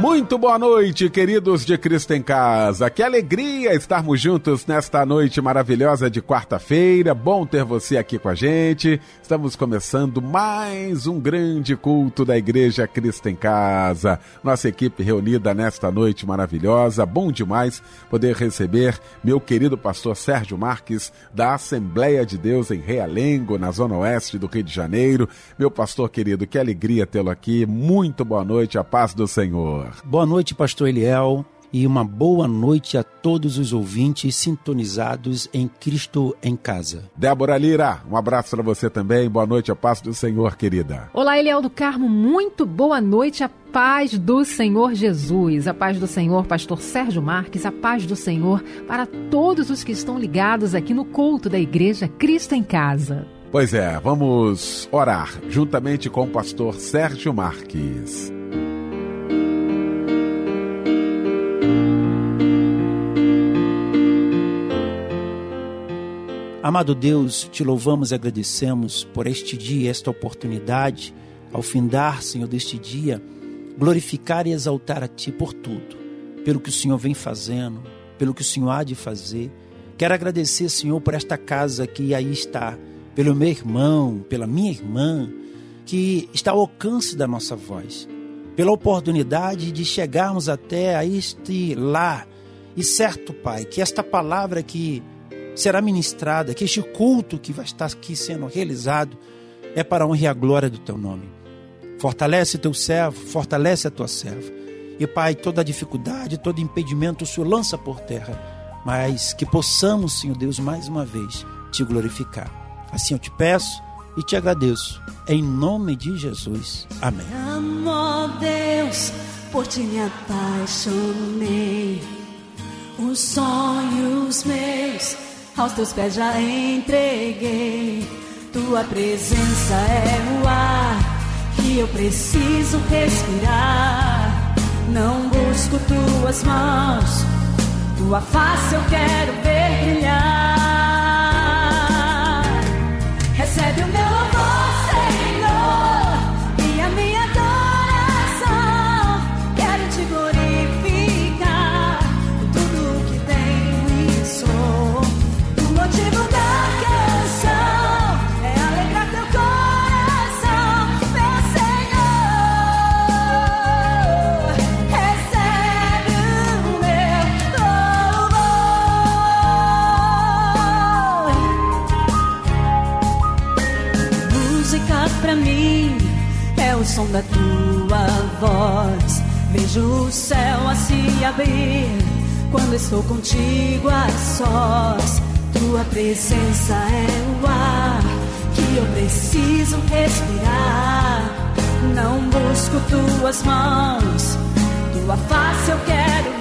Muito boa noite, queridos de Cristo em Casa. Que alegria estarmos juntos nesta noite maravilhosa de quarta-feira. Bom ter você aqui com a gente. Estamos começando mais um grande culto da Igreja Cristo em Casa. Nossa equipe reunida nesta noite maravilhosa. Bom demais poder receber meu querido pastor Sérgio Marques, da Assembleia de Deus em Realengo, na zona oeste do Rio de Janeiro. Meu pastor querido, que alegria tê-lo aqui. Muito boa noite, a paz do Senhor. Boa noite, pastor Eliel, e uma boa noite a todos os ouvintes sintonizados em Cristo em Casa. Débora Lira, um abraço para você também. Boa noite, a paz do Senhor, querida. Olá, Eliel do Carmo, muito boa noite, a paz do Senhor Jesus, a paz do Senhor, pastor Sérgio Marques, a paz do Senhor para todos os que estão ligados aqui no culto da Igreja Cristo em Casa. Pois é, vamos orar juntamente com o pastor Sérgio Marques. Amado Deus, te louvamos e agradecemos por este dia, esta oportunidade, ao findar, Senhor, deste dia, glorificar e exaltar a Ti por tudo, pelo que o Senhor vem fazendo, pelo que o Senhor há de fazer. Quero agradecer, Senhor, por esta casa que aí está, pelo meu irmão, pela minha irmã, que está ao alcance da nossa voz, pela oportunidade de chegarmos até a este lar. E certo, Pai, que esta palavra que será ministrada, que este culto que vai estar aqui sendo realizado é para a honra e a glória do teu nome. Fortalece teu servo, fortalece a tua serva. E Pai, toda dificuldade, todo impedimento o Senhor lança por terra, mas que possamos, Senhor Deus, mais uma vez te glorificar. Assim eu te peço e te agradeço. Em nome de Jesus. Amém. Amo Deus, por ti me apaixonei. Os sonhos meus aos teus pés já entreguei. Tua presença é o ar que eu preciso respirar. Não busco tuas mãos, tua face eu quero ver brilhar. Som da tua voz. Vejo o céu a se abrir quando estou contigo a sós. Tua presença é o ar que eu preciso respirar. Não busco tuas mãos, tua face eu quero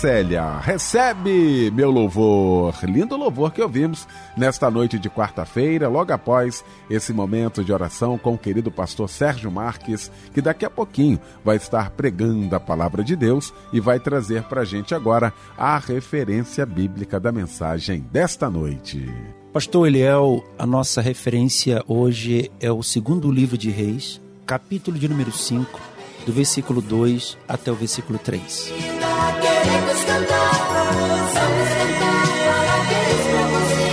Célia, recebe meu louvor. Lindo louvor que ouvimos nesta noite de quarta-feira, logo após esse momento de oração com o querido pastor Sérgio Marques, que daqui a pouquinho vai estar pregando a palavra de Deus e vai trazer para a gente agora a referência bíblica da mensagem desta noite. Pastor Eliel, a nossa referência hoje é o segundo livro de Reis, capítulo de número 5, do versículo 2 até o versículo 3. Queremos cantar, vamos cantar parabéns pra você.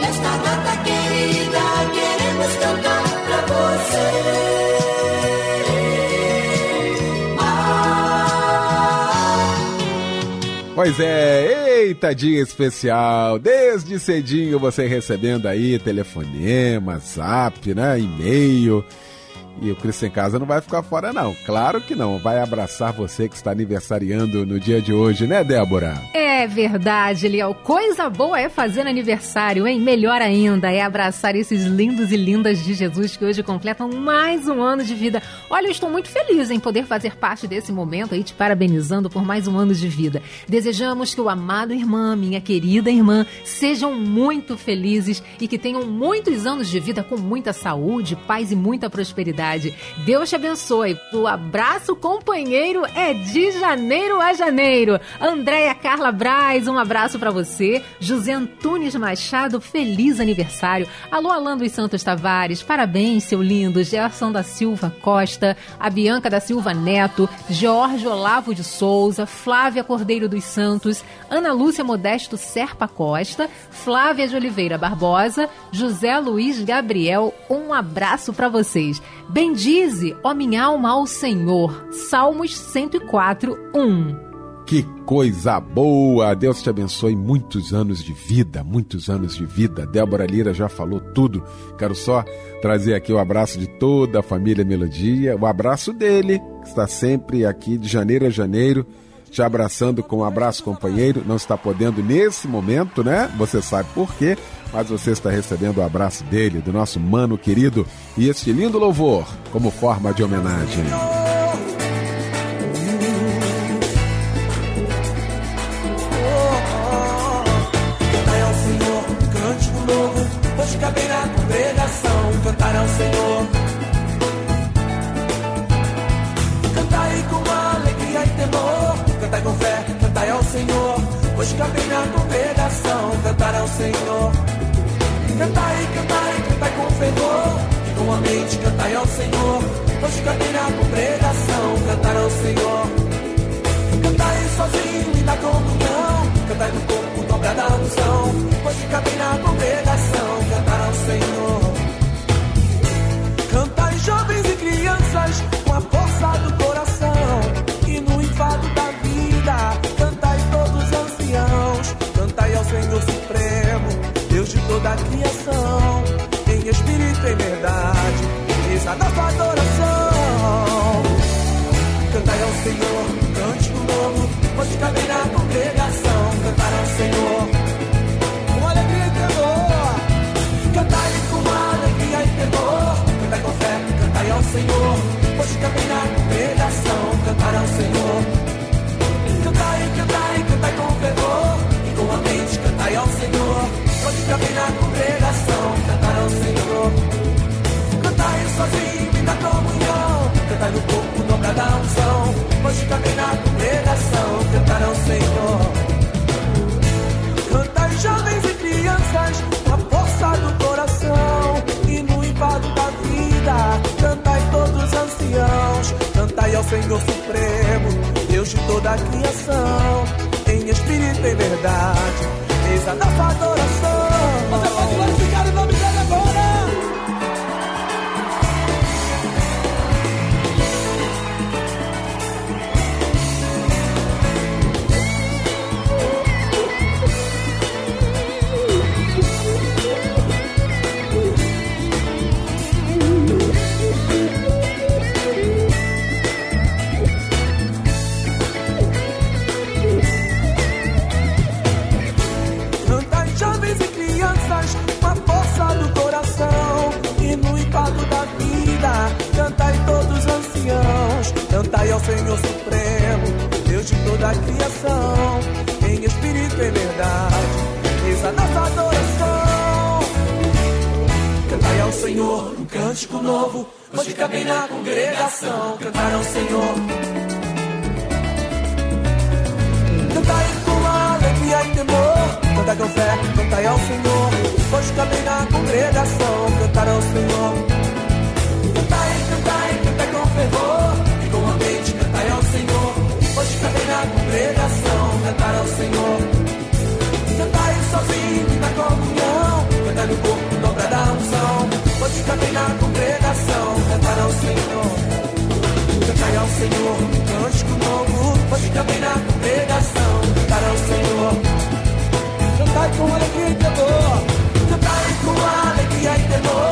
Nesta data querida, queremos cantar pra você. Pois é, eita dia especial, desde cedinho você recebendo aí telefonema, zap, né, e-mail. E o Cristo em Casa não vai ficar fora, não. Claro que não. Vai abraçar você que está aniversariando no dia de hoje, né, Débora? É verdade, Liel. Coisa boa é fazer aniversário, hein? Melhor ainda é abraçar esses lindos e lindas de Jesus que hoje completam mais um ano de vida. Olha, eu estou muito feliz em poder fazer parte desse momento aí, te parabenizando por mais um ano de vida. Desejamos que o amado irmã, minha querida irmã, sejam muito felizes e que tenham muitos anos de vida com muita saúde, paz e muita prosperidade. Deus te abençoe. O abraço companheiro é de janeiro a janeiro. Andréia Carla Braz, um abraço para você. José Antunes Machado, feliz aniversário. Alô, Alan dos Santos Tavares, parabéns, seu lindo. Gerson da Silva Costa, a Bianca da Silva Neto, Jorge Olavo de Souza, Flávia Cordeiro dos Santos, Ana Lúcia Modesto Serpa Costa, Flávia de Oliveira Barbosa, José Luiz Gabriel, um abraço para vocês. Bendize, ó minha alma, ao Senhor. Salmos 104, 1. Que coisa boa! Deus te abençoe muitos anos de vida, muitos anos de vida. Débora Lira já falou tudo. Quero só trazer aqui o abraço de toda a família Melodia, o abraço dele, que está sempre aqui de janeiro a janeiro, te abraçando com um abraço companheiro. Não está podendo nesse momento, né? Você sabe por quê, mas você está recebendo o abraço dele, do nosso mano querido, e este lindo louvor como forma de homenagem. Senhor. Cantai, cantai, cantai com fervor, e com a mente cantai ao Senhor, hoje cabe na congregação, cantar ao Senhor. Cantai sozinho e na comunhão, cantai no corpo dobrada a unção, hoje cabe na congregação, e verdade, eis a nossa adoração. Cantai ao Senhor, um novo, hoje cabe na congregação, cantar ao Senhor. Com alegria e temor, cantai com alegria e temor, cantai com fé, cantai ao Senhor, hoje cabe na congregação, cantar ao Senhor. Cantai, cantai, cantai com fervor, e com a mente cantai ao Senhor, hoje cabe na congregação, Senhor. Cantai sozinho e na comunhão, cantai no corpo dobrada a unção, hoje cabe na congregação, cantar ao Senhor. Cantai jovens e crianças, a força do coração, e no embalo da vida, cantai todos os anciãos, cantai ao Senhor Supremo, Deus de toda a criação, em espírito e verdade, eis a nossa adoração. Você pode glorificar o nome dele agora. Senhor Supremo, Deus de toda a criação, em espírito e verdade, eis a nossa adoração. Cantai ao Senhor um cântico novo, hoje cabe na congregação, cantar ao Senhor. Cantai com alegria e temor, cantai com fé, cantai ao Senhor, hoje cabe na congregação, cantar ao Senhor. Cantai, cantai, cantai com fervor Cabe na congregação Cantar ao Senhor Cantai sozinho na comunhão Cantai no corpo, dobra da unção Hoje cabe na congregação Cantar ao Senhor Cantai ao Senhor cântico novo Hoje cabe na congregação Cantar ao Senhor Cantai com alegria e temor. Cantai com alegria e temor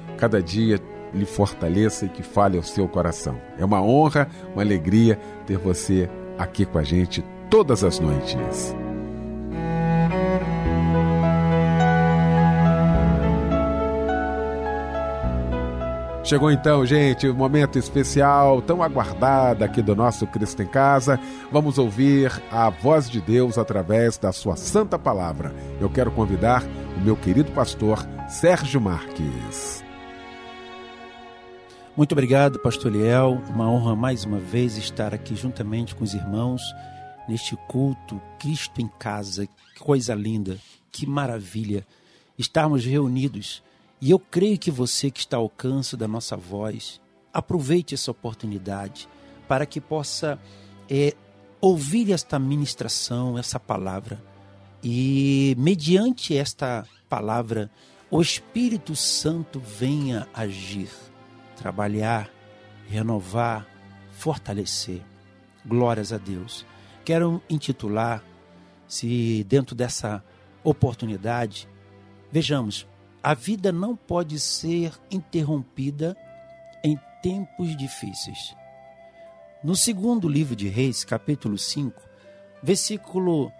cada dia, lhe fortaleça e que fale ao seu coração. É uma honra, uma alegria ter você aqui com a gente todas as noites. Chegou então, gente, o momento especial, tão aguardado aqui do nosso Cristo em Casa. Vamos ouvir a voz de Deus através da sua santa palavra. Eu quero convidar o meu querido pastor Sérgio Marques. Muito obrigado, Pastor Liel. Uma honra mais uma vez estar aqui juntamente com os irmãos neste culto Cristo em Casa. Que coisa linda, que maravilha estarmos reunidos. E eu creio que você que está ao alcance da nossa voz, aproveite essa oportunidade para que possa é, ouvir esta ministração, essa palavra. E mediante esta palavra, o Espírito Santo venha agir, trabalhar, renovar, fortalecer. Glórias a Deus. Quero intitular, se dentro dessa oportunidade, vejamos, a vida não pode ser interrompida em tempos difíceis. No segundo livro de Reis, capítulo 5, versículo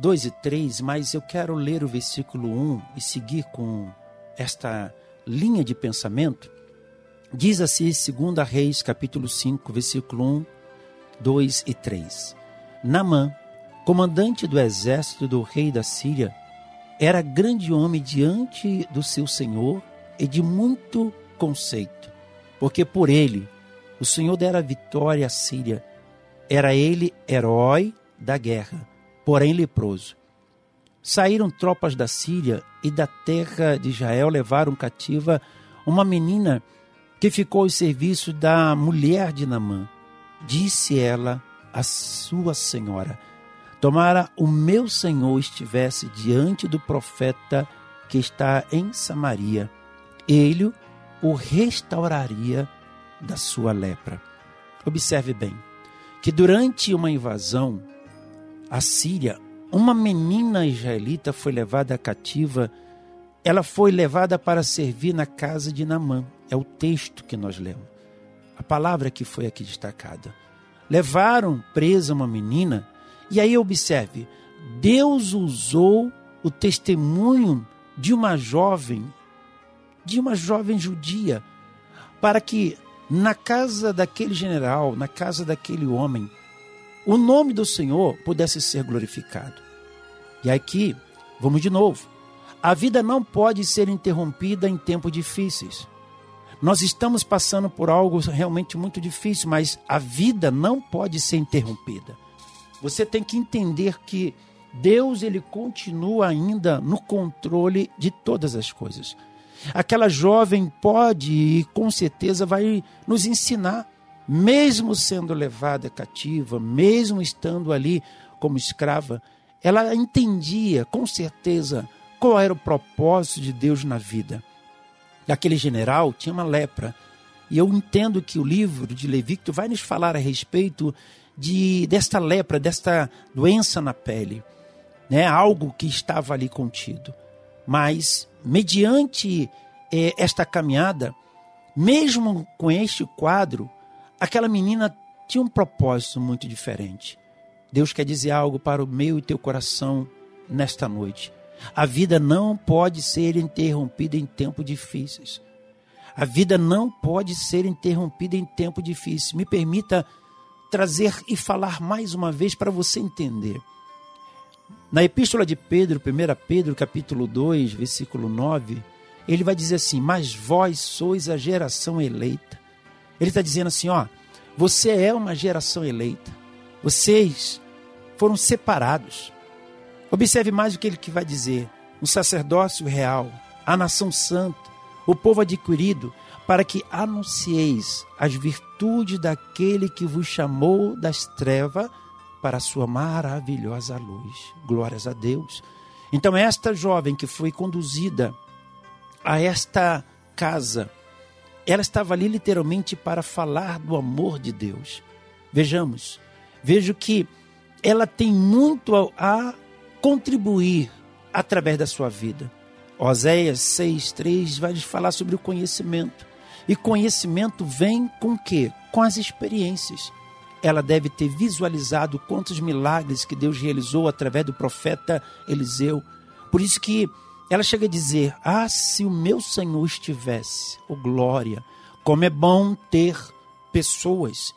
2 e 3, mas eu quero ler o versículo 1 e seguir com esta linha de pensamento. Diz assim, 2 Reis, capítulo 5, versículo 1, 2 e 3. Namã, comandante do exército do rei da Síria, era grande homem diante do seu senhor e de muito conceito, porque por ele o Senhor dera vitória à Síria. Era ele herói da guerra, porém leproso. Saíram tropas da Síria e da terra de Israel levaram cativa uma menina que ficou ao serviço da mulher de Namã. Disse ela à sua senhora: Tomara o meu senhor estivesse diante do profeta que está em Samaria, ele o restauraria da sua lepra. Observe bem que durante uma invasão à Síria, uma menina israelita foi levada cativa. Ela foi levada para servir na casa de Namã. É o texto que nós lemos. A palavra que foi aqui destacada. Levaram presa uma menina e aí observe, Deus usou o testemunho de uma jovem, de uma jovem judia, para que na casa daquele general, na casa daquele homem, o nome do Senhor pudesse ser glorificado. E aqui, vamos de novo. A vida não pode ser interrompida em tempos difíceis. Nós estamos passando por algo realmente muito difícil, mas a vida não pode ser interrompida. Você tem que entender que Deus ele continua ainda no controle de todas as coisas. Aquela jovem pode e com certeza vai nos ensinar, mesmo sendo levada cativa, mesmo estando ali como escrava, ela entendia com certeza qual era o propósito de Deus na vida. Aquele general tinha uma lepra. E eu entendo que o livro de Levítico vai nos falar a respeito de desta lepra, desta doença na pele, né? Algo que estava ali contido. Mas mediante eh, esta caminhada, mesmo com este quadro, aquela menina tinha um propósito muito diferente. Deus quer dizer algo para o meu e teu coração nesta noite. A vida não pode ser interrompida em tempos difíceis. A vida não pode ser interrompida em tempo difícil. Me permita trazer e falar mais uma vez para você entender. Na epístola de Pedro, 1 Pedro, capítulo 2, versículo 9, ele vai dizer assim: Mas vós sois a geração eleita. Ele está dizendo assim: ó, você é uma geração eleita. Vocês foram separados. Observe mais o que ele que vai dizer: um sacerdócio real, a nação santa, o povo adquirido, para que anuncieis as virtudes daquele que vos chamou das trevas para a sua maravilhosa luz. Glórias a Deus. Então, esta jovem que foi conduzida a esta casa, ela estava ali literalmente para falar do amor de Deus. Vejamos, vejo que ela tem muito a contribuir através da sua vida. Oséias 6,3 vai falar sobre o conhecimento. E conhecimento vem com o quê? Com as experiências. Ela deve ter visualizado quantos milagres que Deus realizou através do profeta Eliseu. Por isso que ela chega a dizer: Ah, se o meu Senhor estivesse, oh glória, como é bom ter pessoas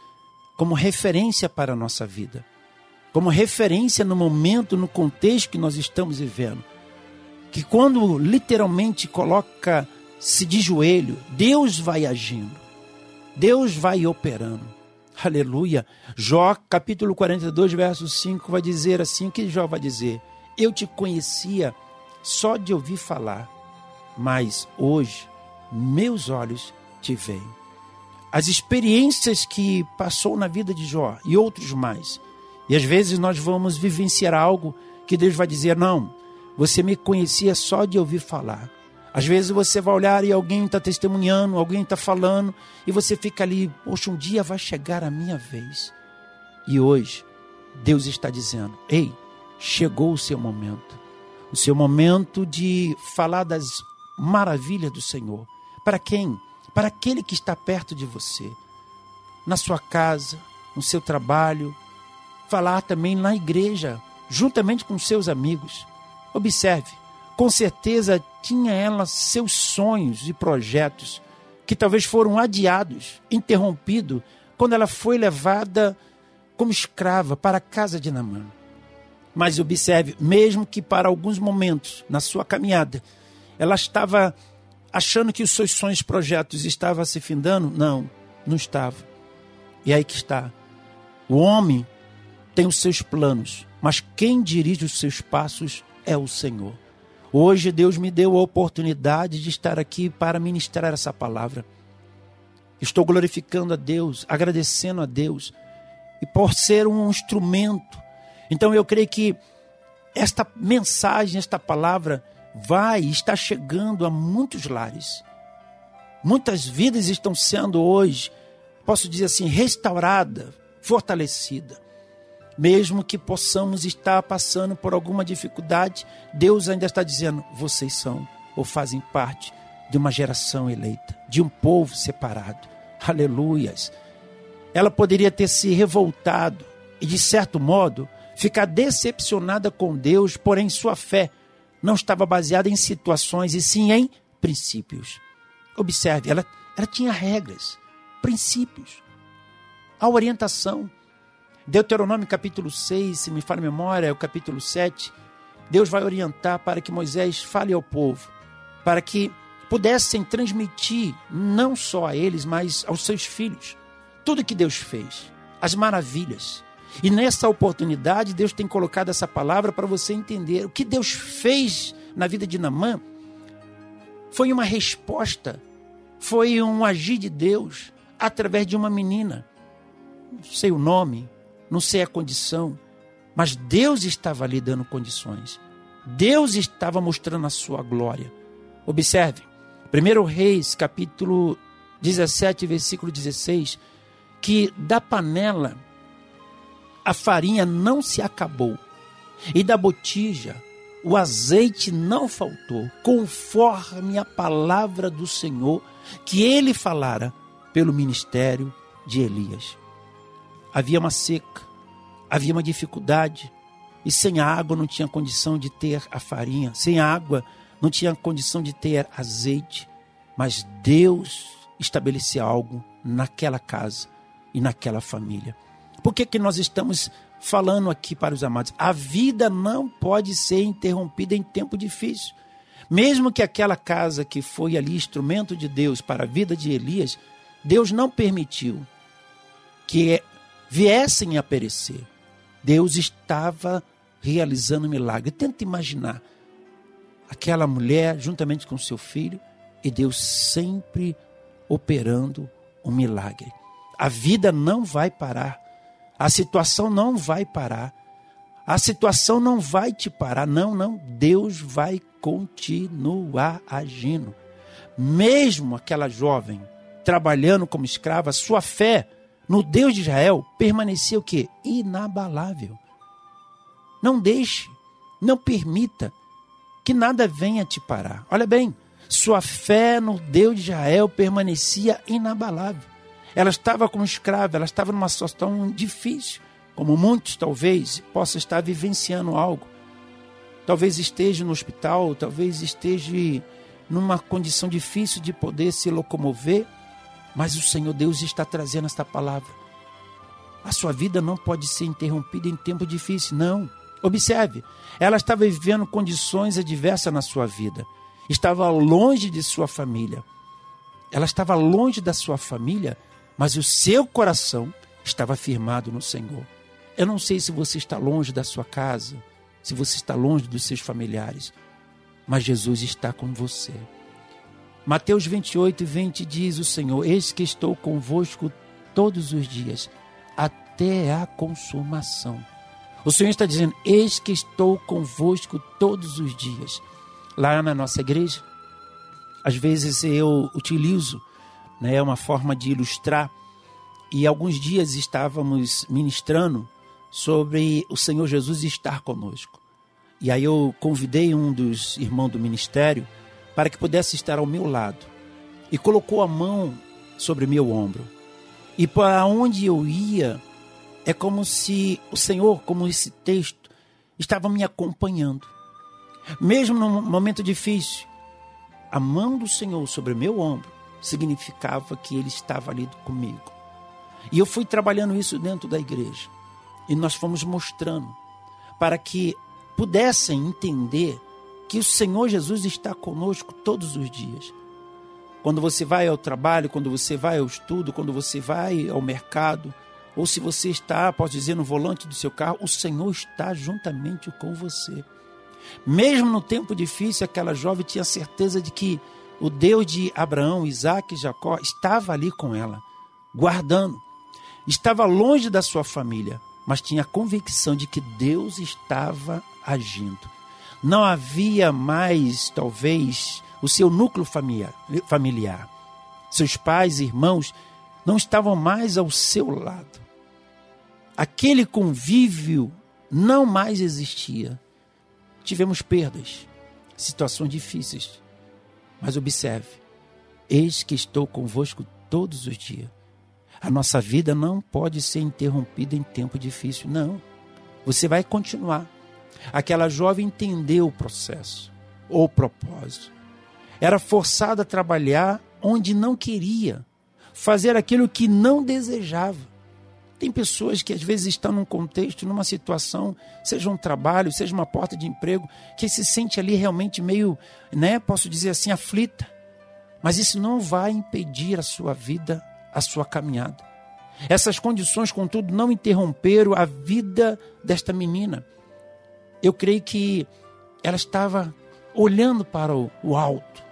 como referência para a nossa vida, como referência no momento, no contexto que nós estamos vivendo. Que quando literalmente coloca-se de joelho, Deus vai agindo, Deus vai operando. Aleluia. Jó, capítulo 42, verso 5, vai dizer assim: que Jó vai dizer? Eu te conhecia só de ouvir falar, mas hoje meus olhos te veem. As experiências que passou na vida de Jó e outros mais. E às vezes nós vamos vivenciar algo que Deus vai dizer: não, você me conhecia só de ouvir falar. Às vezes você vai olhar e alguém está testemunhando, alguém está falando, e você fica ali, poxa, um dia vai chegar a minha vez. E hoje, Deus está dizendo: ei, chegou o seu momento o seu momento de falar das maravilhas do Senhor. Para quem? Para aquele que está perto de você, na sua casa, no seu trabalho, falar também na igreja, juntamente com seus amigos. Observe, com certeza tinha ela seus sonhos e projetos que talvez foram adiados, interrompidos, quando ela foi levada como escrava para a casa de Namã. Mas observe, mesmo que para alguns momentos na sua caminhada, ela estava achando que os seus sonhos, projetos estavam se findando, não, não estava. E aí que está. O homem tem os seus planos, mas quem dirige os seus passos é o Senhor. Hoje Deus me deu a oportunidade de estar aqui para ministrar essa palavra. Estou glorificando a Deus, agradecendo a Deus e por ser um instrumento então eu creio que esta mensagem, esta palavra vai estar chegando a muitos lares. Muitas vidas estão sendo hoje, posso dizer assim, restaurada, fortalecida. Mesmo que possamos estar passando por alguma dificuldade, Deus ainda está dizendo: vocês são ou fazem parte de uma geração eleita, de um povo separado. Aleluias. Ela poderia ter se revoltado e, de certo modo, ficar decepcionada com Deus, porém sua fé não estava baseada em situações e sim em princípios. Observe, ela, ela tinha regras. princípios, a orientação. Deuteronômio capítulo 6, se me falha a memória, é o capítulo 7. Deus vai orientar para que Moisés fale ao povo, para que pudessem transmitir não só a eles, mas aos seus filhos, tudo que Deus fez, as maravilhas. E nessa oportunidade, Deus tem colocado essa palavra para você entender o que Deus fez na vida de Namã. Foi uma resposta, foi um agir de Deus através de uma menina. Não sei o nome, não sei a condição, mas Deus estava lhe dando condições. Deus estava mostrando a sua glória. Observe, 1 Reis, capítulo 17, versículo 16, que da panela a farinha não se acabou, e da botija o azeite não faltou, conforme a palavra do Senhor que ele falara pelo ministério de Elias. Havia uma seca, havia uma dificuldade, e sem água não tinha condição de ter a farinha, sem água não tinha condição de ter azeite, mas Deus estabeleceu algo naquela casa e naquela família. Por que, que nós estamos falando aqui para os amados? A vida não pode ser interrompida em tempo difícil. Mesmo que aquela casa que foi ali instrumento de Deus para a vida de Elias, Deus não permitiu que viessem a perecer. Deus estava realizando um milagre. Tenta imaginar aquela mulher juntamente com seu filho e Deus sempre operando um milagre. A vida não vai parar. A situação não vai parar. A situação não vai te parar. Não, não. Deus vai continuar agindo. Mesmo aquela jovem trabalhando como escrava, sua fé no Deus de Israel permanecia o quê? Inabalável. Não deixe, não permita que nada venha te parar. Olha bem, sua fé no Deus de Israel permanecia inabalável. Ela estava como escrava, ela estava numa situação difícil, como muitos talvez possam estar vivenciando algo. Talvez esteja no hospital, talvez esteja numa condição difícil de poder se locomover, mas o Senhor Deus está trazendo esta palavra. A sua vida não pode ser interrompida em tempo difícil, não. Observe, ela estava vivendo condições adversas na sua vida. Estava longe de sua família. Ela estava longe da sua família, mas o seu coração estava firmado no Senhor. Eu não sei se você está longe da sua casa, se você está longe dos seus familiares, mas Jesus está com você. Mateus 28, 20 diz o Senhor: Eis que estou convosco todos os dias, até a consumação. O Senhor está dizendo: Eis que estou convosco todos os dias. Lá na nossa igreja, às vezes eu utilizo né, uma forma de ilustrar, e alguns dias estávamos ministrando sobre o Senhor Jesus estar conosco. E aí eu convidei um dos irmãos do ministério para que pudesse estar ao meu lado. E colocou a mão sobre meu ombro. E para onde eu ia, é como se o Senhor, como esse texto, estava me acompanhando. Mesmo num momento difícil, a mão do Senhor sobre meu ombro significava que Ele estava ali comigo. E eu fui trabalhando isso dentro da igreja. E nós fomos mostrando para que pudessem entender que o Senhor Jesus está conosco todos os dias. Quando você vai ao trabalho, quando você vai ao estudo, quando você vai ao mercado, ou se você está, posso dizer, no volante do seu carro, o Senhor está juntamente com você. Mesmo no tempo difícil, aquela jovem tinha certeza de que o Deus de Abraão, Isaac e Jacó estava ali com ela, guardando. Estava longe da sua família, mas tinha a convicção de que Deus estava agindo não havia mais, talvez, o seu núcleo familiar. Seus pais e irmãos não estavam mais ao seu lado. Aquele convívio não mais existia. Tivemos perdas, situações difíceis. Mas observe: eis que estou convosco todos os dias. A nossa vida não pode ser interrompida em tempo difícil, não. Você vai continuar Aquela jovem entendeu o processo, ou o propósito. Era forçada a trabalhar onde não queria, fazer aquilo que não desejava. Tem pessoas que às vezes estão num contexto, numa situação, seja um trabalho, seja uma porta de emprego, que se sente ali realmente meio, né, posso dizer assim, aflita. Mas isso não vai impedir a sua vida, a sua caminhada. Essas condições, contudo, não interromperam a vida desta menina. Eu creio que ela estava olhando para o, o alto.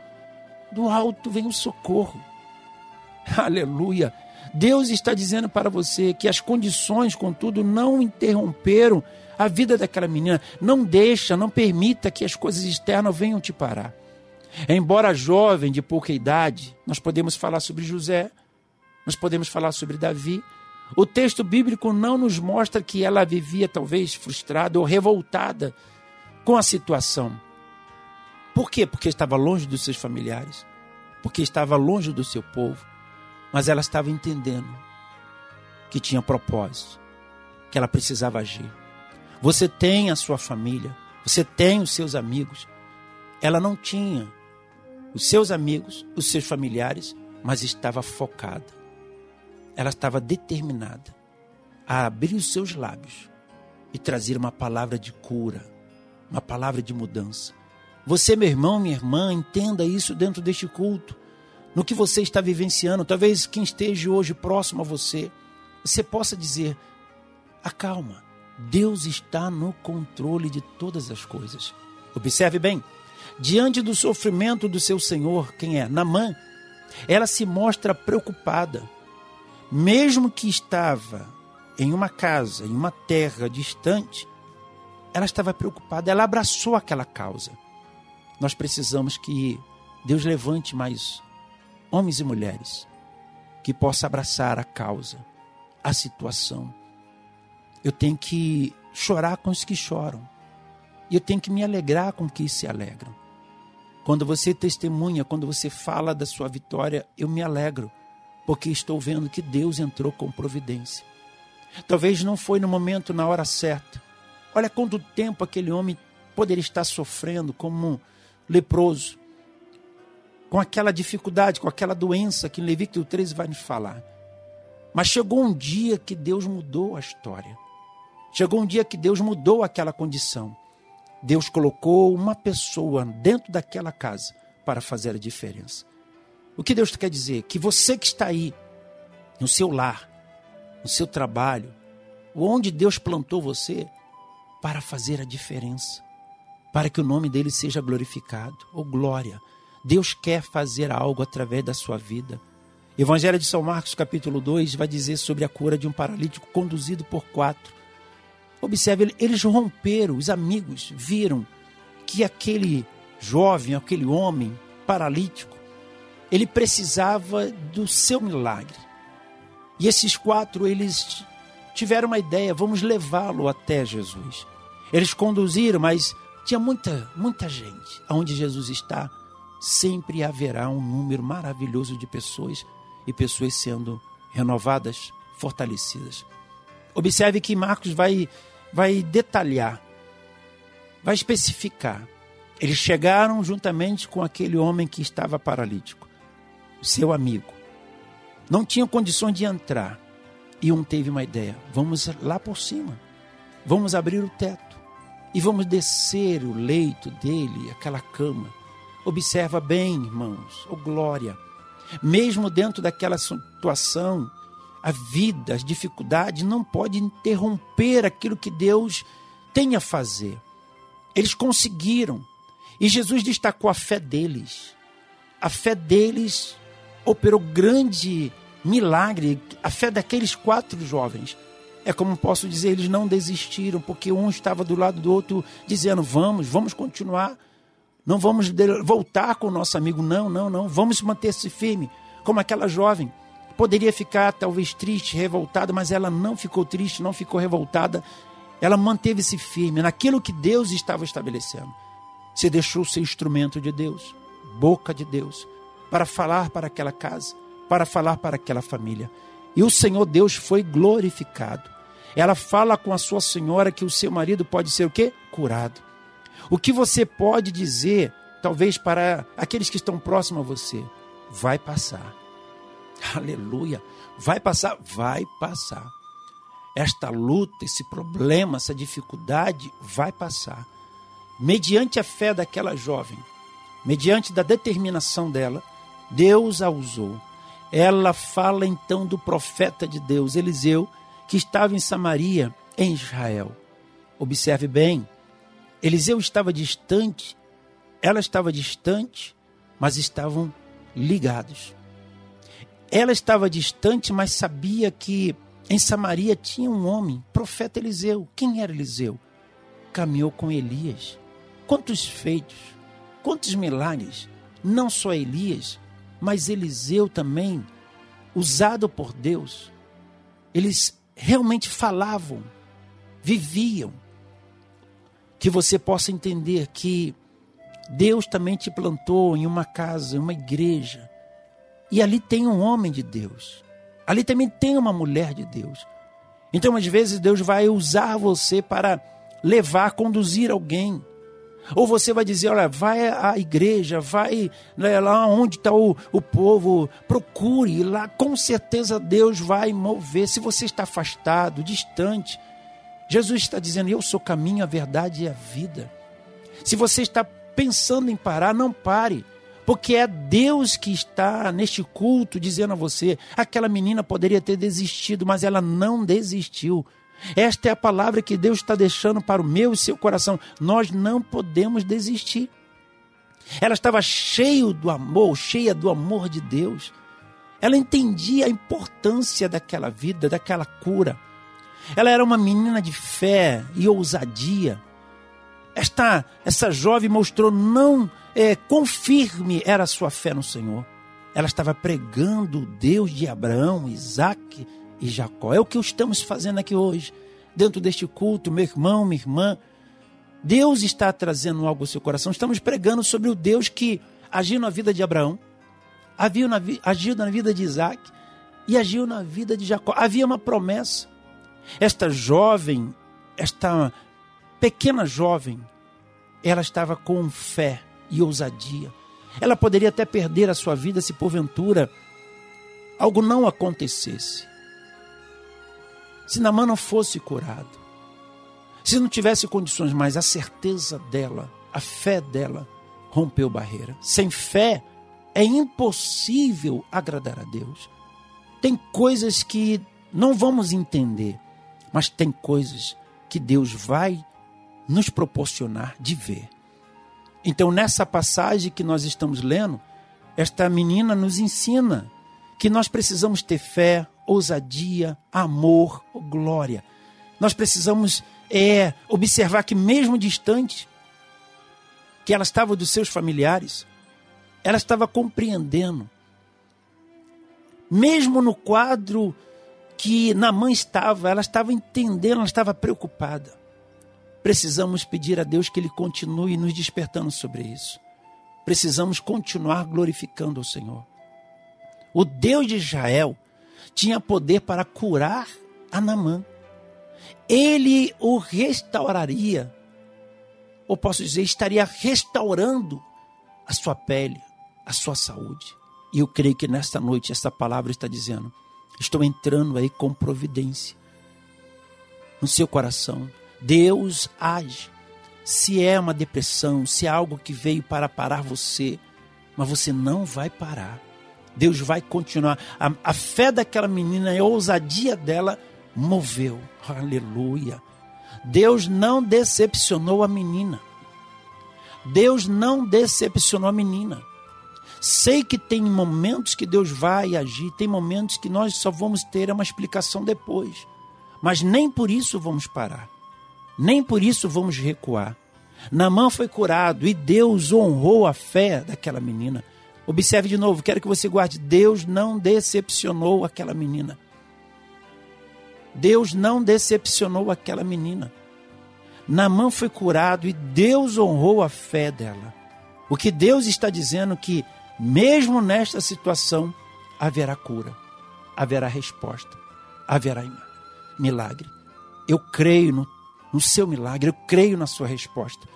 Do alto vem o socorro. Aleluia. Deus está dizendo para você que as condições, contudo, não interromperam a vida daquela menina. Não deixa, não permita que as coisas externas venham te parar. Embora jovem, de pouca idade, nós podemos falar sobre José, nós podemos falar sobre Davi. O texto bíblico não nos mostra que ela vivia talvez frustrada ou revoltada com a situação. Por quê? Porque estava longe dos seus familiares, porque estava longe do seu povo mas ela estava entendendo que tinha propósito, que ela precisava agir. Você tem a sua família, você tem os seus amigos. Ela não tinha os seus amigos, os seus familiares, mas estava focada. Ela estava determinada a abrir os seus lábios e trazer uma palavra de cura, uma palavra de mudança. Você, meu irmão, minha irmã, entenda isso dentro deste culto no que você está vivenciando, talvez quem esteja hoje próximo a você, você possa dizer: acalma, Deus está no controle de todas as coisas. Observe bem, diante do sofrimento do seu senhor, quem é? Namã, ela se mostra preocupada, mesmo que estava em uma casa, em uma terra distante, ela estava preocupada, ela abraçou aquela causa. Nós precisamos que Deus levante mais homens e mulheres, que possa abraçar a causa, a situação. Eu tenho que chorar com os que choram. E eu tenho que me alegrar com os que se alegram. Quando você testemunha, quando você fala da sua vitória, eu me alegro, porque estou vendo que Deus entrou com providência. Talvez não foi no momento, na hora certa. Olha quanto tempo aquele homem poderia estar sofrendo como um leproso, com aquela dificuldade, com aquela doença que Levítico 13 vai nos falar. Mas chegou um dia que Deus mudou a história. Chegou um dia que Deus mudou aquela condição. Deus colocou uma pessoa dentro daquela casa para fazer a diferença. O que Deus quer dizer? Que você que está aí, no seu lar, no seu trabalho, onde Deus plantou você, para fazer a diferença, para que o nome dele seja glorificado. Ou oh, glória. Deus quer fazer algo através da sua vida. Evangelho de São Marcos, capítulo 2, vai dizer sobre a cura de um paralítico conduzido por quatro. Observe, eles romperam, os amigos viram que aquele jovem, aquele homem paralítico, ele precisava do seu milagre. E esses quatro, eles tiveram uma ideia, vamos levá-lo até Jesus. Eles conduziram, mas tinha muita, muita gente. Aonde Jesus está, sempre haverá um número maravilhoso de pessoas e pessoas sendo renovadas, fortalecidas. Observe que Marcos vai, vai detalhar, vai especificar. Eles chegaram juntamente com aquele homem que estava paralítico, seu amigo. Não tinham condições de entrar. E um teve uma ideia: vamos lá por cima, vamos abrir o teto e vamos descer o leito dele, aquela cama Observa bem, irmãos, oh glória. Mesmo dentro daquela situação, a vida, as dificuldades não pode interromper aquilo que Deus tem a fazer. Eles conseguiram. E Jesus destacou a fé deles. A fé deles operou grande milagre. A fé daqueles quatro jovens. É como posso dizer, eles não desistiram, porque um estava do lado do outro dizendo: Vamos, vamos continuar. Não vamos voltar com o nosso amigo, não, não, não. Vamos manter-se firme, como aquela jovem. Poderia ficar talvez triste, revoltada, mas ela não ficou triste, não ficou revoltada. Ela manteve-se firme naquilo que Deus estava estabelecendo. Se deixou ser instrumento de Deus, boca de Deus, para falar para aquela casa, para falar para aquela família. E o Senhor Deus foi glorificado. Ela fala com a sua senhora que o seu marido pode ser o quê? Curado. O que você pode dizer, talvez para aqueles que estão próximos a você, vai passar. Aleluia. Vai passar? Vai passar. Esta luta, esse problema, essa dificuldade vai passar. Mediante a fé daquela jovem, mediante da determinação dela, Deus a usou. Ela fala então do profeta de Deus, Eliseu, que estava em Samaria, em Israel. Observe bem, Eliseu estava distante, ela estava distante, mas estavam ligados. Ela estava distante, mas sabia que em Samaria tinha um homem, profeta Eliseu. Quem era Eliseu? Caminhou com Elias. Quantos feitos, quantos milagres. Não só Elias, mas Eliseu também, usado por Deus. Eles realmente falavam, viviam. Que você possa entender que Deus também te plantou em uma casa, em uma igreja. E ali tem um homem de Deus. Ali também tem uma mulher de Deus. Então, às vezes, Deus vai usar você para levar, conduzir alguém. Ou você vai dizer, olha, vai à igreja, vai né, lá onde está o, o povo, procure lá, com certeza Deus vai mover. Se você está afastado, distante, Jesus está dizendo, eu sou o caminho, a verdade e a vida. Se você está pensando em parar, não pare. Porque é Deus que está neste culto dizendo a você: aquela menina poderia ter desistido, mas ela não desistiu. Esta é a palavra que Deus está deixando para o meu e seu coração. Nós não podemos desistir. Ela estava cheia do amor, cheia do amor de Deus. Ela entendia a importância daquela vida, daquela cura. Ela era uma menina de fé e ousadia. Esta, essa jovem mostrou não é, quão firme era a sua fé no Senhor. Ela estava pregando o Deus de Abraão, Isaac e Jacó. É o que estamos fazendo aqui hoje, dentro deste culto, meu irmão, minha irmã. Deus está trazendo algo ao seu coração. Estamos pregando sobre o Deus que agiu na vida de Abraão, agiu na, agiu na vida de Isaac e agiu na vida de Jacó. Havia uma promessa. Esta jovem, esta pequena jovem, ela estava com fé e ousadia. Ela poderia até perder a sua vida se porventura algo não acontecesse. Se Namã não fosse curado, se não tivesse condições, mas a certeza dela, a fé dela, rompeu barreira. Sem fé é impossível agradar a Deus. Tem coisas que não vamos entender, mas tem coisas que Deus vai nos proporcionar de ver. Então, nessa passagem que nós estamos lendo, esta menina nos ensina que nós precisamos ter fé, ousadia, amor, glória. Nós precisamos é, observar que, mesmo distante, que ela estava dos seus familiares, ela estava compreendendo. Mesmo no quadro que na mãe estava, ela estava entendendo, ela estava preocupada precisamos pedir a Deus que Ele continue nos despertando sobre isso. Precisamos continuar glorificando o Senhor. O Deus de Israel tinha poder para curar Anamã. Ele o restauraria, ou posso dizer, estaria restaurando a sua pele, a sua saúde. E eu creio que nesta noite essa palavra está dizendo: estou entrando aí com providência no seu coração, Deus age. Se é uma depressão, se é algo que veio para parar você, mas você não vai parar. Deus vai continuar. A, a fé daquela menina e a ousadia dela moveu. Aleluia. Deus não decepcionou a menina. Deus não decepcionou a menina. Sei que tem momentos que Deus vai agir, tem momentos que nós só vamos ter uma explicação depois. Mas nem por isso vamos parar. Nem por isso vamos recuar. Namã foi curado e Deus honrou a fé daquela menina. Observe de novo, quero que você guarde: Deus não decepcionou aquela menina. Deus não decepcionou aquela menina. Namã foi curado e Deus honrou a fé dela. O que Deus está dizendo é que, mesmo nesta situação, haverá cura, haverá resposta, haverá milagre. Eu creio no no seu milagre, eu creio na sua resposta.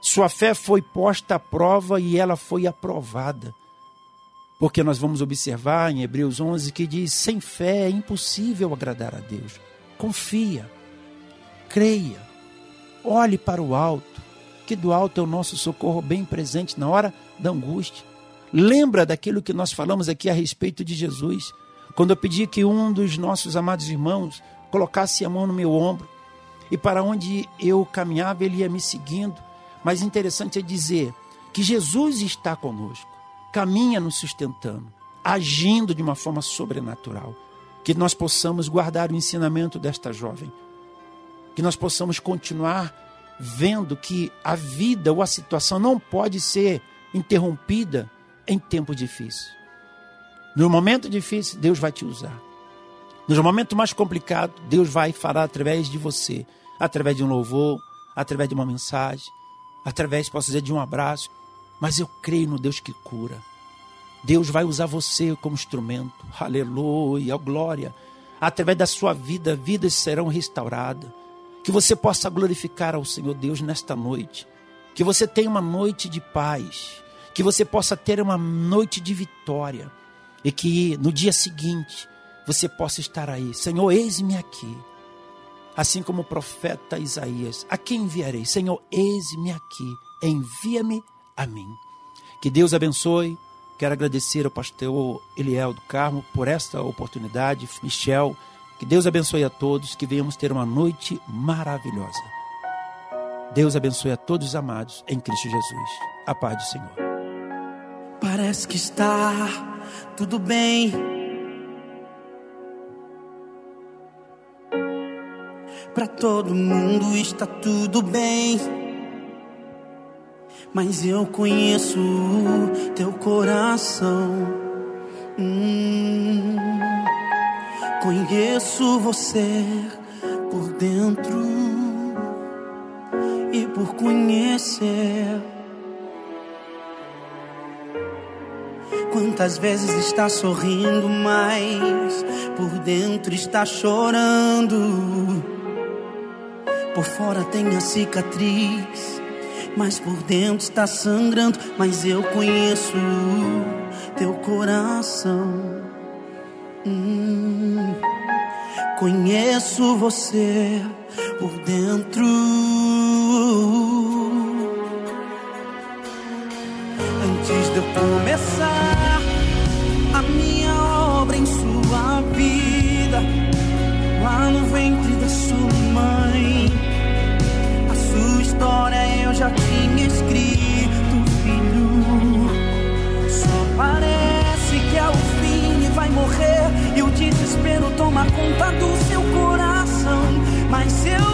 Sua fé foi posta à prova e ela foi aprovada. Porque nós vamos observar em Hebreus 11 que diz: sem fé é impossível agradar a Deus. Confia, creia, olhe para o alto, que do alto é o nosso socorro bem presente na hora da angústia. Lembra daquilo que nós falamos aqui a respeito de Jesus, quando eu pedi que um dos nossos amados irmãos colocasse a mão no meu ombro e para onde eu caminhava ele ia me seguindo. Mas interessante é dizer que Jesus está conosco, caminha nos sustentando, agindo de uma forma sobrenatural. Que nós possamos guardar o ensinamento desta jovem, que nós possamos continuar vendo que a vida ou a situação não pode ser interrompida em tempo difícil. No momento difícil, Deus vai te usar. No momento mais complicado, Deus vai falar através de você, através de um louvor, através de uma mensagem, através, posso dizer, de um abraço. Mas eu creio no Deus que cura. Deus vai usar você como instrumento. Aleluia, glória. Através da sua vida, vidas serão restauradas. Que você possa glorificar ao Senhor Deus nesta noite. Que você tenha uma noite de paz. Que você possa ter uma noite de vitória. E que no dia seguinte você possa estar aí. Senhor, eis-me aqui. Assim como o profeta Isaías, a quem enviarei? Senhor, eis-me aqui. Envia-me a mim. Que Deus abençoe. Quero agradecer ao pastor Eliel do Carmo por esta oportunidade, Michel. Que Deus abençoe a todos, que venhamos ter uma noite maravilhosa. Deus abençoe a todos os amados em Cristo Jesus. A paz do Senhor. Parece que está tudo bem. Para todo mundo está tudo bem. Mas eu conheço teu coração. Hum, conheço você por dentro e por conhecer. Quantas vezes está sorrindo, mas por dentro está chorando. Por fora tem a cicatriz, mas por dentro está sangrando. Mas eu conheço teu coração. Hum, conheço você por dentro. Antes de eu começar a minha obra em sua vida, lá no ventre da sua mãe, a sua história eu já tinha escrito, filho. Só parece que ao fim vai morrer e o desespero toma conta do seu coração. Mas eu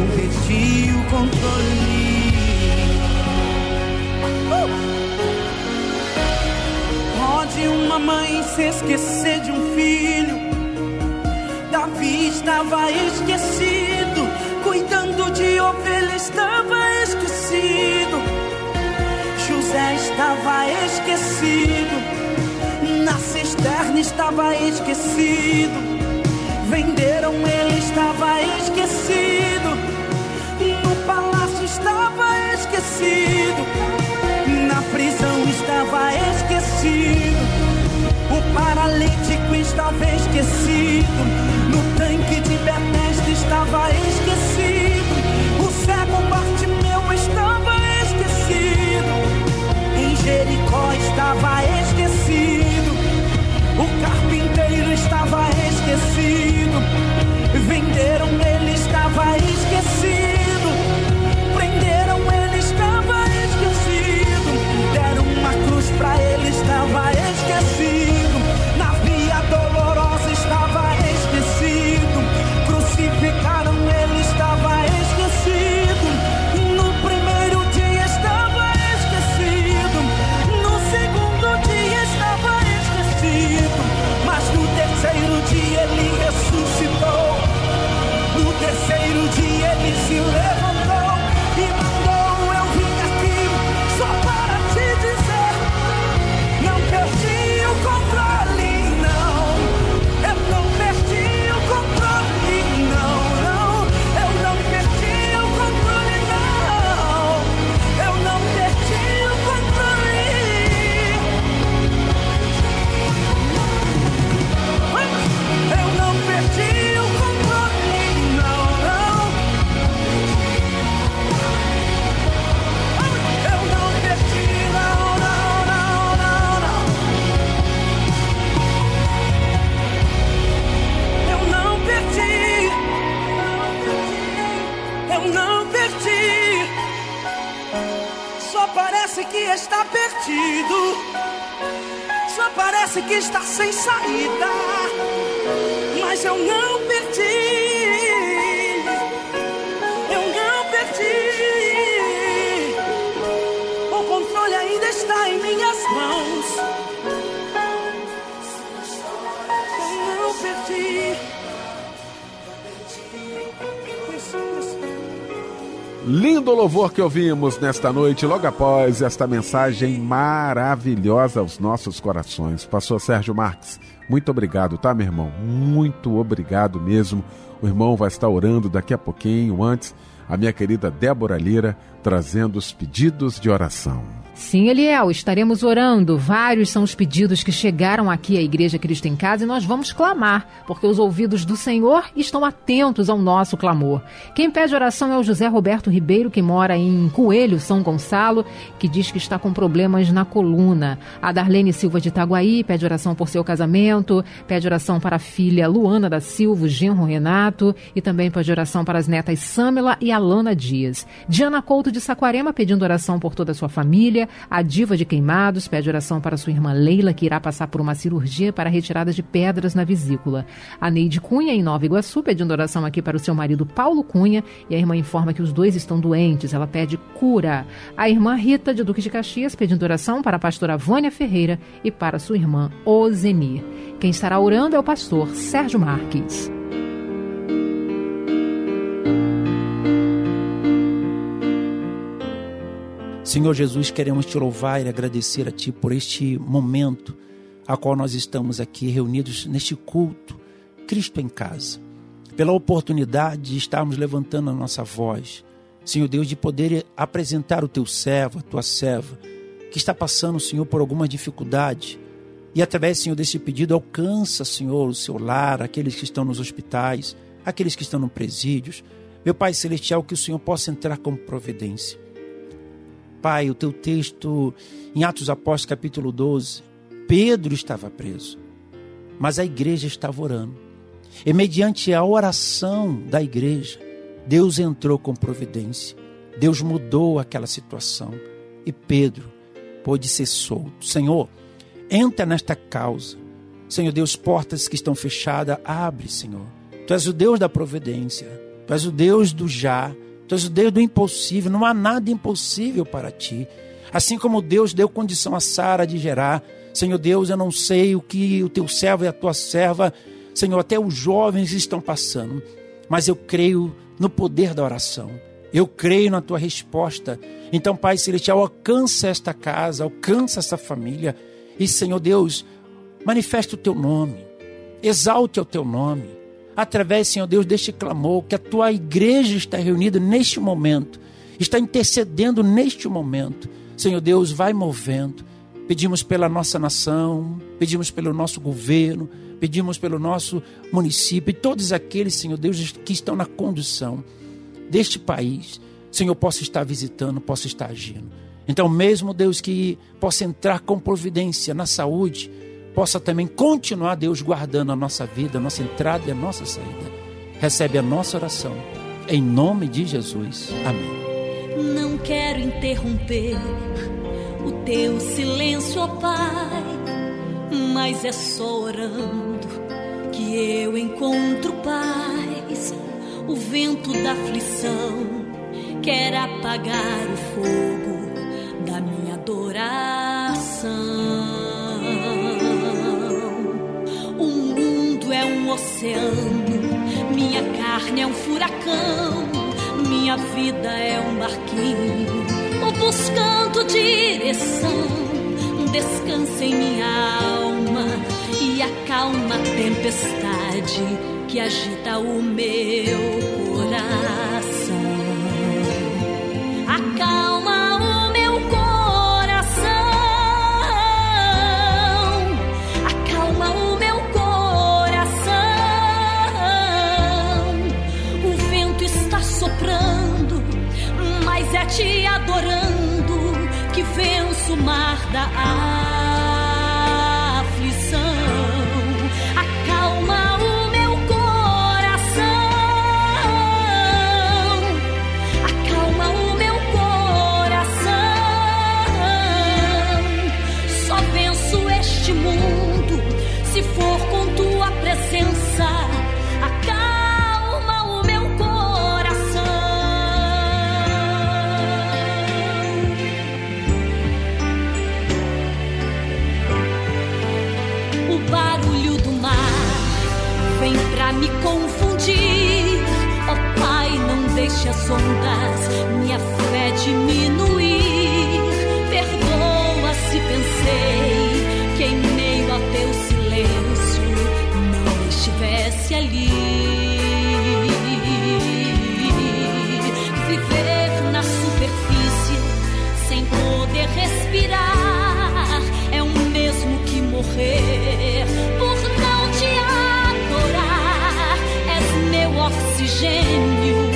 não. Perdi o controle. Pode uma mãe se esquecer de um filho. Davi estava esquecido, cuidando de ovelha estava esquecido. José estava esquecido, na cisterna estava esquecido. Venderam ele estava esquecido, na prisão estava esquecido. O paralítico estava esquecido. No tanque de Betesda estava esquecido. O cego Bartimeu estava esquecido. Em Jericó estava esquecido. O carpinteiro estava esquecido. Venderam ele estava esquecido. Ele estava que ouvimos nesta noite, logo após esta mensagem maravilhosa aos nossos corações. Pastor Sérgio Marques, muito obrigado, tá, meu irmão? Muito obrigado mesmo. O irmão vai estar orando daqui a pouquinho, antes, a minha querida Débora Lira, trazendo os pedidos de oração. Sim, Eliel, estaremos orando. Vários são os pedidos que chegaram aqui à Igreja Cristo em Casa e nós vamos clamar, porque os ouvidos do Senhor estão atentos ao nosso clamor. Quem pede oração é o José Roberto Ribeiro, que mora em Coelho, São Gonçalo, que diz que está com problemas na coluna. A Darlene Silva de Itaguaí pede oração por seu casamento, pede oração para a filha Luana da Silva, genro Renato, e também pede oração para as netas Samela e Alana Dias. Diana Couto de Saquarema pedindo oração por toda a sua família. A Diva de Queimados pede oração para sua irmã Leila, que irá passar por uma cirurgia para retirada de pedras na vesícula. A Neide Cunha, em Nova Iguaçu, pedindo oração aqui para o seu marido Paulo Cunha, e a irmã informa que os dois estão doentes. Ela pede cura. A irmã Rita, de Duque de Caxias, pedindo oração para a pastora Vânia Ferreira e para sua irmã Ozenir. Quem estará orando é o pastor Sérgio Marques. Senhor Jesus, queremos te louvar e agradecer a Ti por este momento a qual nós estamos aqui reunidos neste culto, Cristo em casa, pela oportunidade de estarmos levantando a nossa voz, Senhor Deus, de poder apresentar o Teu servo, a Tua serva, que está passando, Senhor, por alguma dificuldade, e através, Senhor, desse pedido, alcança, Senhor, o seu lar, aqueles que estão nos hospitais, aqueles que estão no presídios. Meu Pai Celestial, que o Senhor possa entrar com providência. Pai, o teu texto em Atos Apóstolos, capítulo 12, Pedro estava preso, mas a igreja estava orando. E mediante a oração da igreja, Deus entrou com providência. Deus mudou aquela situação. E Pedro pôde ser solto. Senhor, entra nesta causa. Senhor Deus, portas que estão fechadas, abre, Senhor. Tu és o Deus da providência. Tu és o Deus do já. Tu és o Deus do impossível. Não há nada impossível para ti. Assim como Deus deu condição a Sara de gerar. Senhor Deus, eu não sei o que o teu servo e a tua serva, Senhor, até os jovens estão passando. Mas eu creio no poder da oração. Eu creio na tua resposta. Então, Pai Celestial, alcança esta casa, alcança esta família. E, Senhor Deus, manifesta o teu nome. Exalte o teu nome. Através, Senhor Deus, deste clamor, que a tua igreja está reunida neste momento, está intercedendo neste momento. Senhor Deus, vai movendo. Pedimos pela nossa nação, pedimos pelo nosso governo, pedimos pelo nosso município e todos aqueles, Senhor Deus, que estão na condução deste país, Senhor, possa estar visitando, possa estar agindo. Então, mesmo Deus que possa entrar com providência na saúde, possa também continuar, Deus, guardando a nossa vida, a nossa entrada e a nossa saída. Recebe a nossa oração. Em nome de Jesus. Amém. Não quero interromper o teu silêncio, ó Pai, mas é só orando que eu encontro paz. O vento da aflição quer apagar o fogo da minha adoração. Oceano, minha carne é um furacão, minha vida é um barquinho, buscando direção. Descansa em minha alma e acalma a tempestade que agita o meu coração. Te adorando que venço o mar da aflição. Deixe as ondas minha fé diminuir. Perdoa se pensei que em meio ao teu silêncio não estivesse ali. Viver na superfície sem poder respirar é o mesmo que morrer por não te adorar. És meu oxigênio.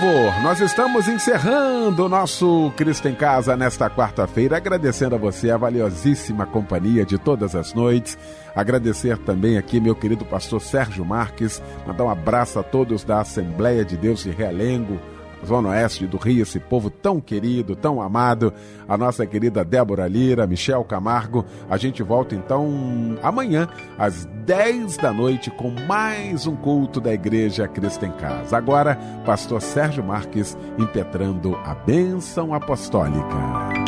Louvor, nós estamos encerrando o nosso Cristo em Casa nesta quarta-feira, agradecendo a você a valiosíssima companhia de todas as noites. Agradecer também aqui meu querido pastor Sérgio Marques, mandar um abraço a todos da Assembleia de Deus de Realengo, Zona Oeste do Rio, esse povo tão querido, tão amado, a nossa querida Débora Lira, Michel Camargo. A gente volta então amanhã, às 10 da noite, com mais um culto da Igreja Cristo em Casa. Agora, pastor Sérgio Marques impetrando a bênção apostólica.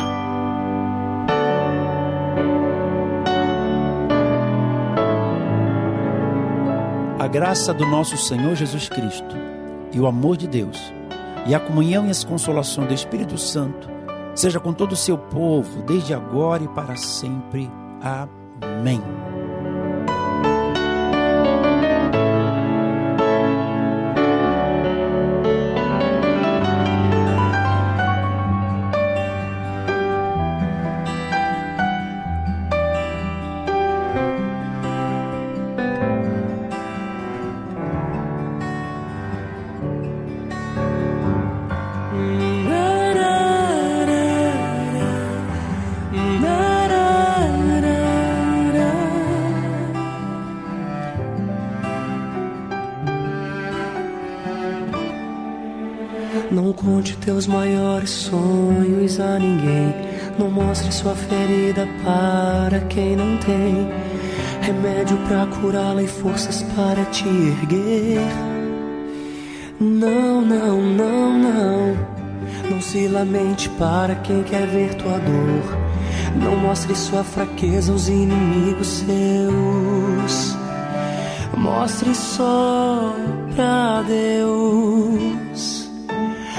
A graça do nosso Senhor Jesus Cristo e o amor de Deus e a comunhão e as consolações do Espírito Santo seja com todo o seu povo, desde agora e para sempre. Amém. Teus maiores sonhos a ninguém. Não mostre sua ferida para quem não tem remédio para curá-la e forças para te erguer. Não, não, não, não. Não se lamente para quem quer ver tua dor. Não mostre sua fraqueza aos inimigos seus. Mostre só pra Deus.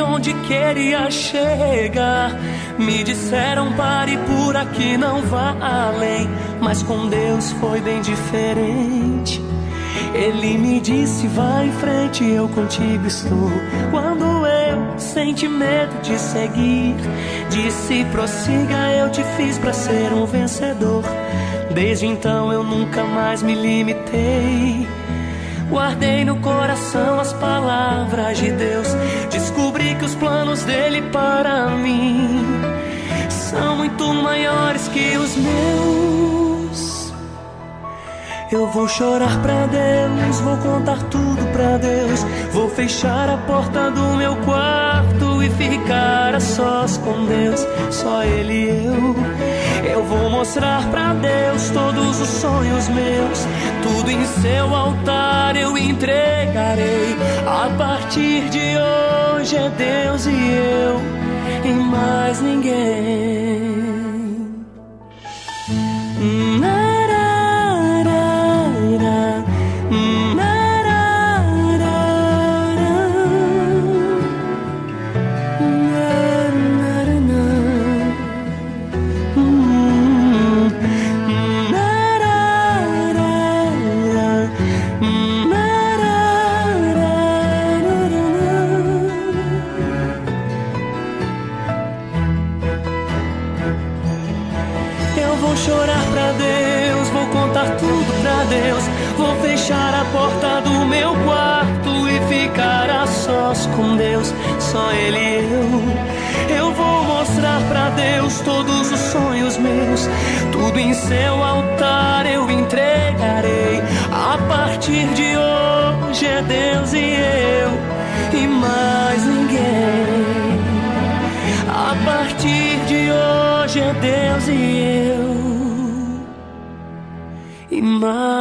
onde queria chegar, me disseram pare por aqui, não vá além. Mas com Deus foi bem diferente. Ele me disse: vai em frente, eu contigo estou. Quando eu senti medo de seguir, disse: prossiga, eu te fiz para ser um vencedor. Desde então eu nunca mais me limitei. Guardei no coração as palavras de Deus. Descobri que os planos dele para mim são muito maiores que os meus. Eu vou chorar pra Deus, vou contar tudo pra Deus. Vou fechar a porta do meu quarto e ficar a sós com Deus, só Ele e eu. Eu vou mostrar pra Deus todos os sonhos meus, tudo em seu altar eu entregarei. A partir de hoje é Deus e eu, e mais ninguém. Só Ele e eu. Eu vou mostrar pra Deus todos os sonhos meus, tudo em seu altar eu entregarei. A partir de hoje é Deus e eu, e mais ninguém. A partir de hoje é Deus e eu, e mais.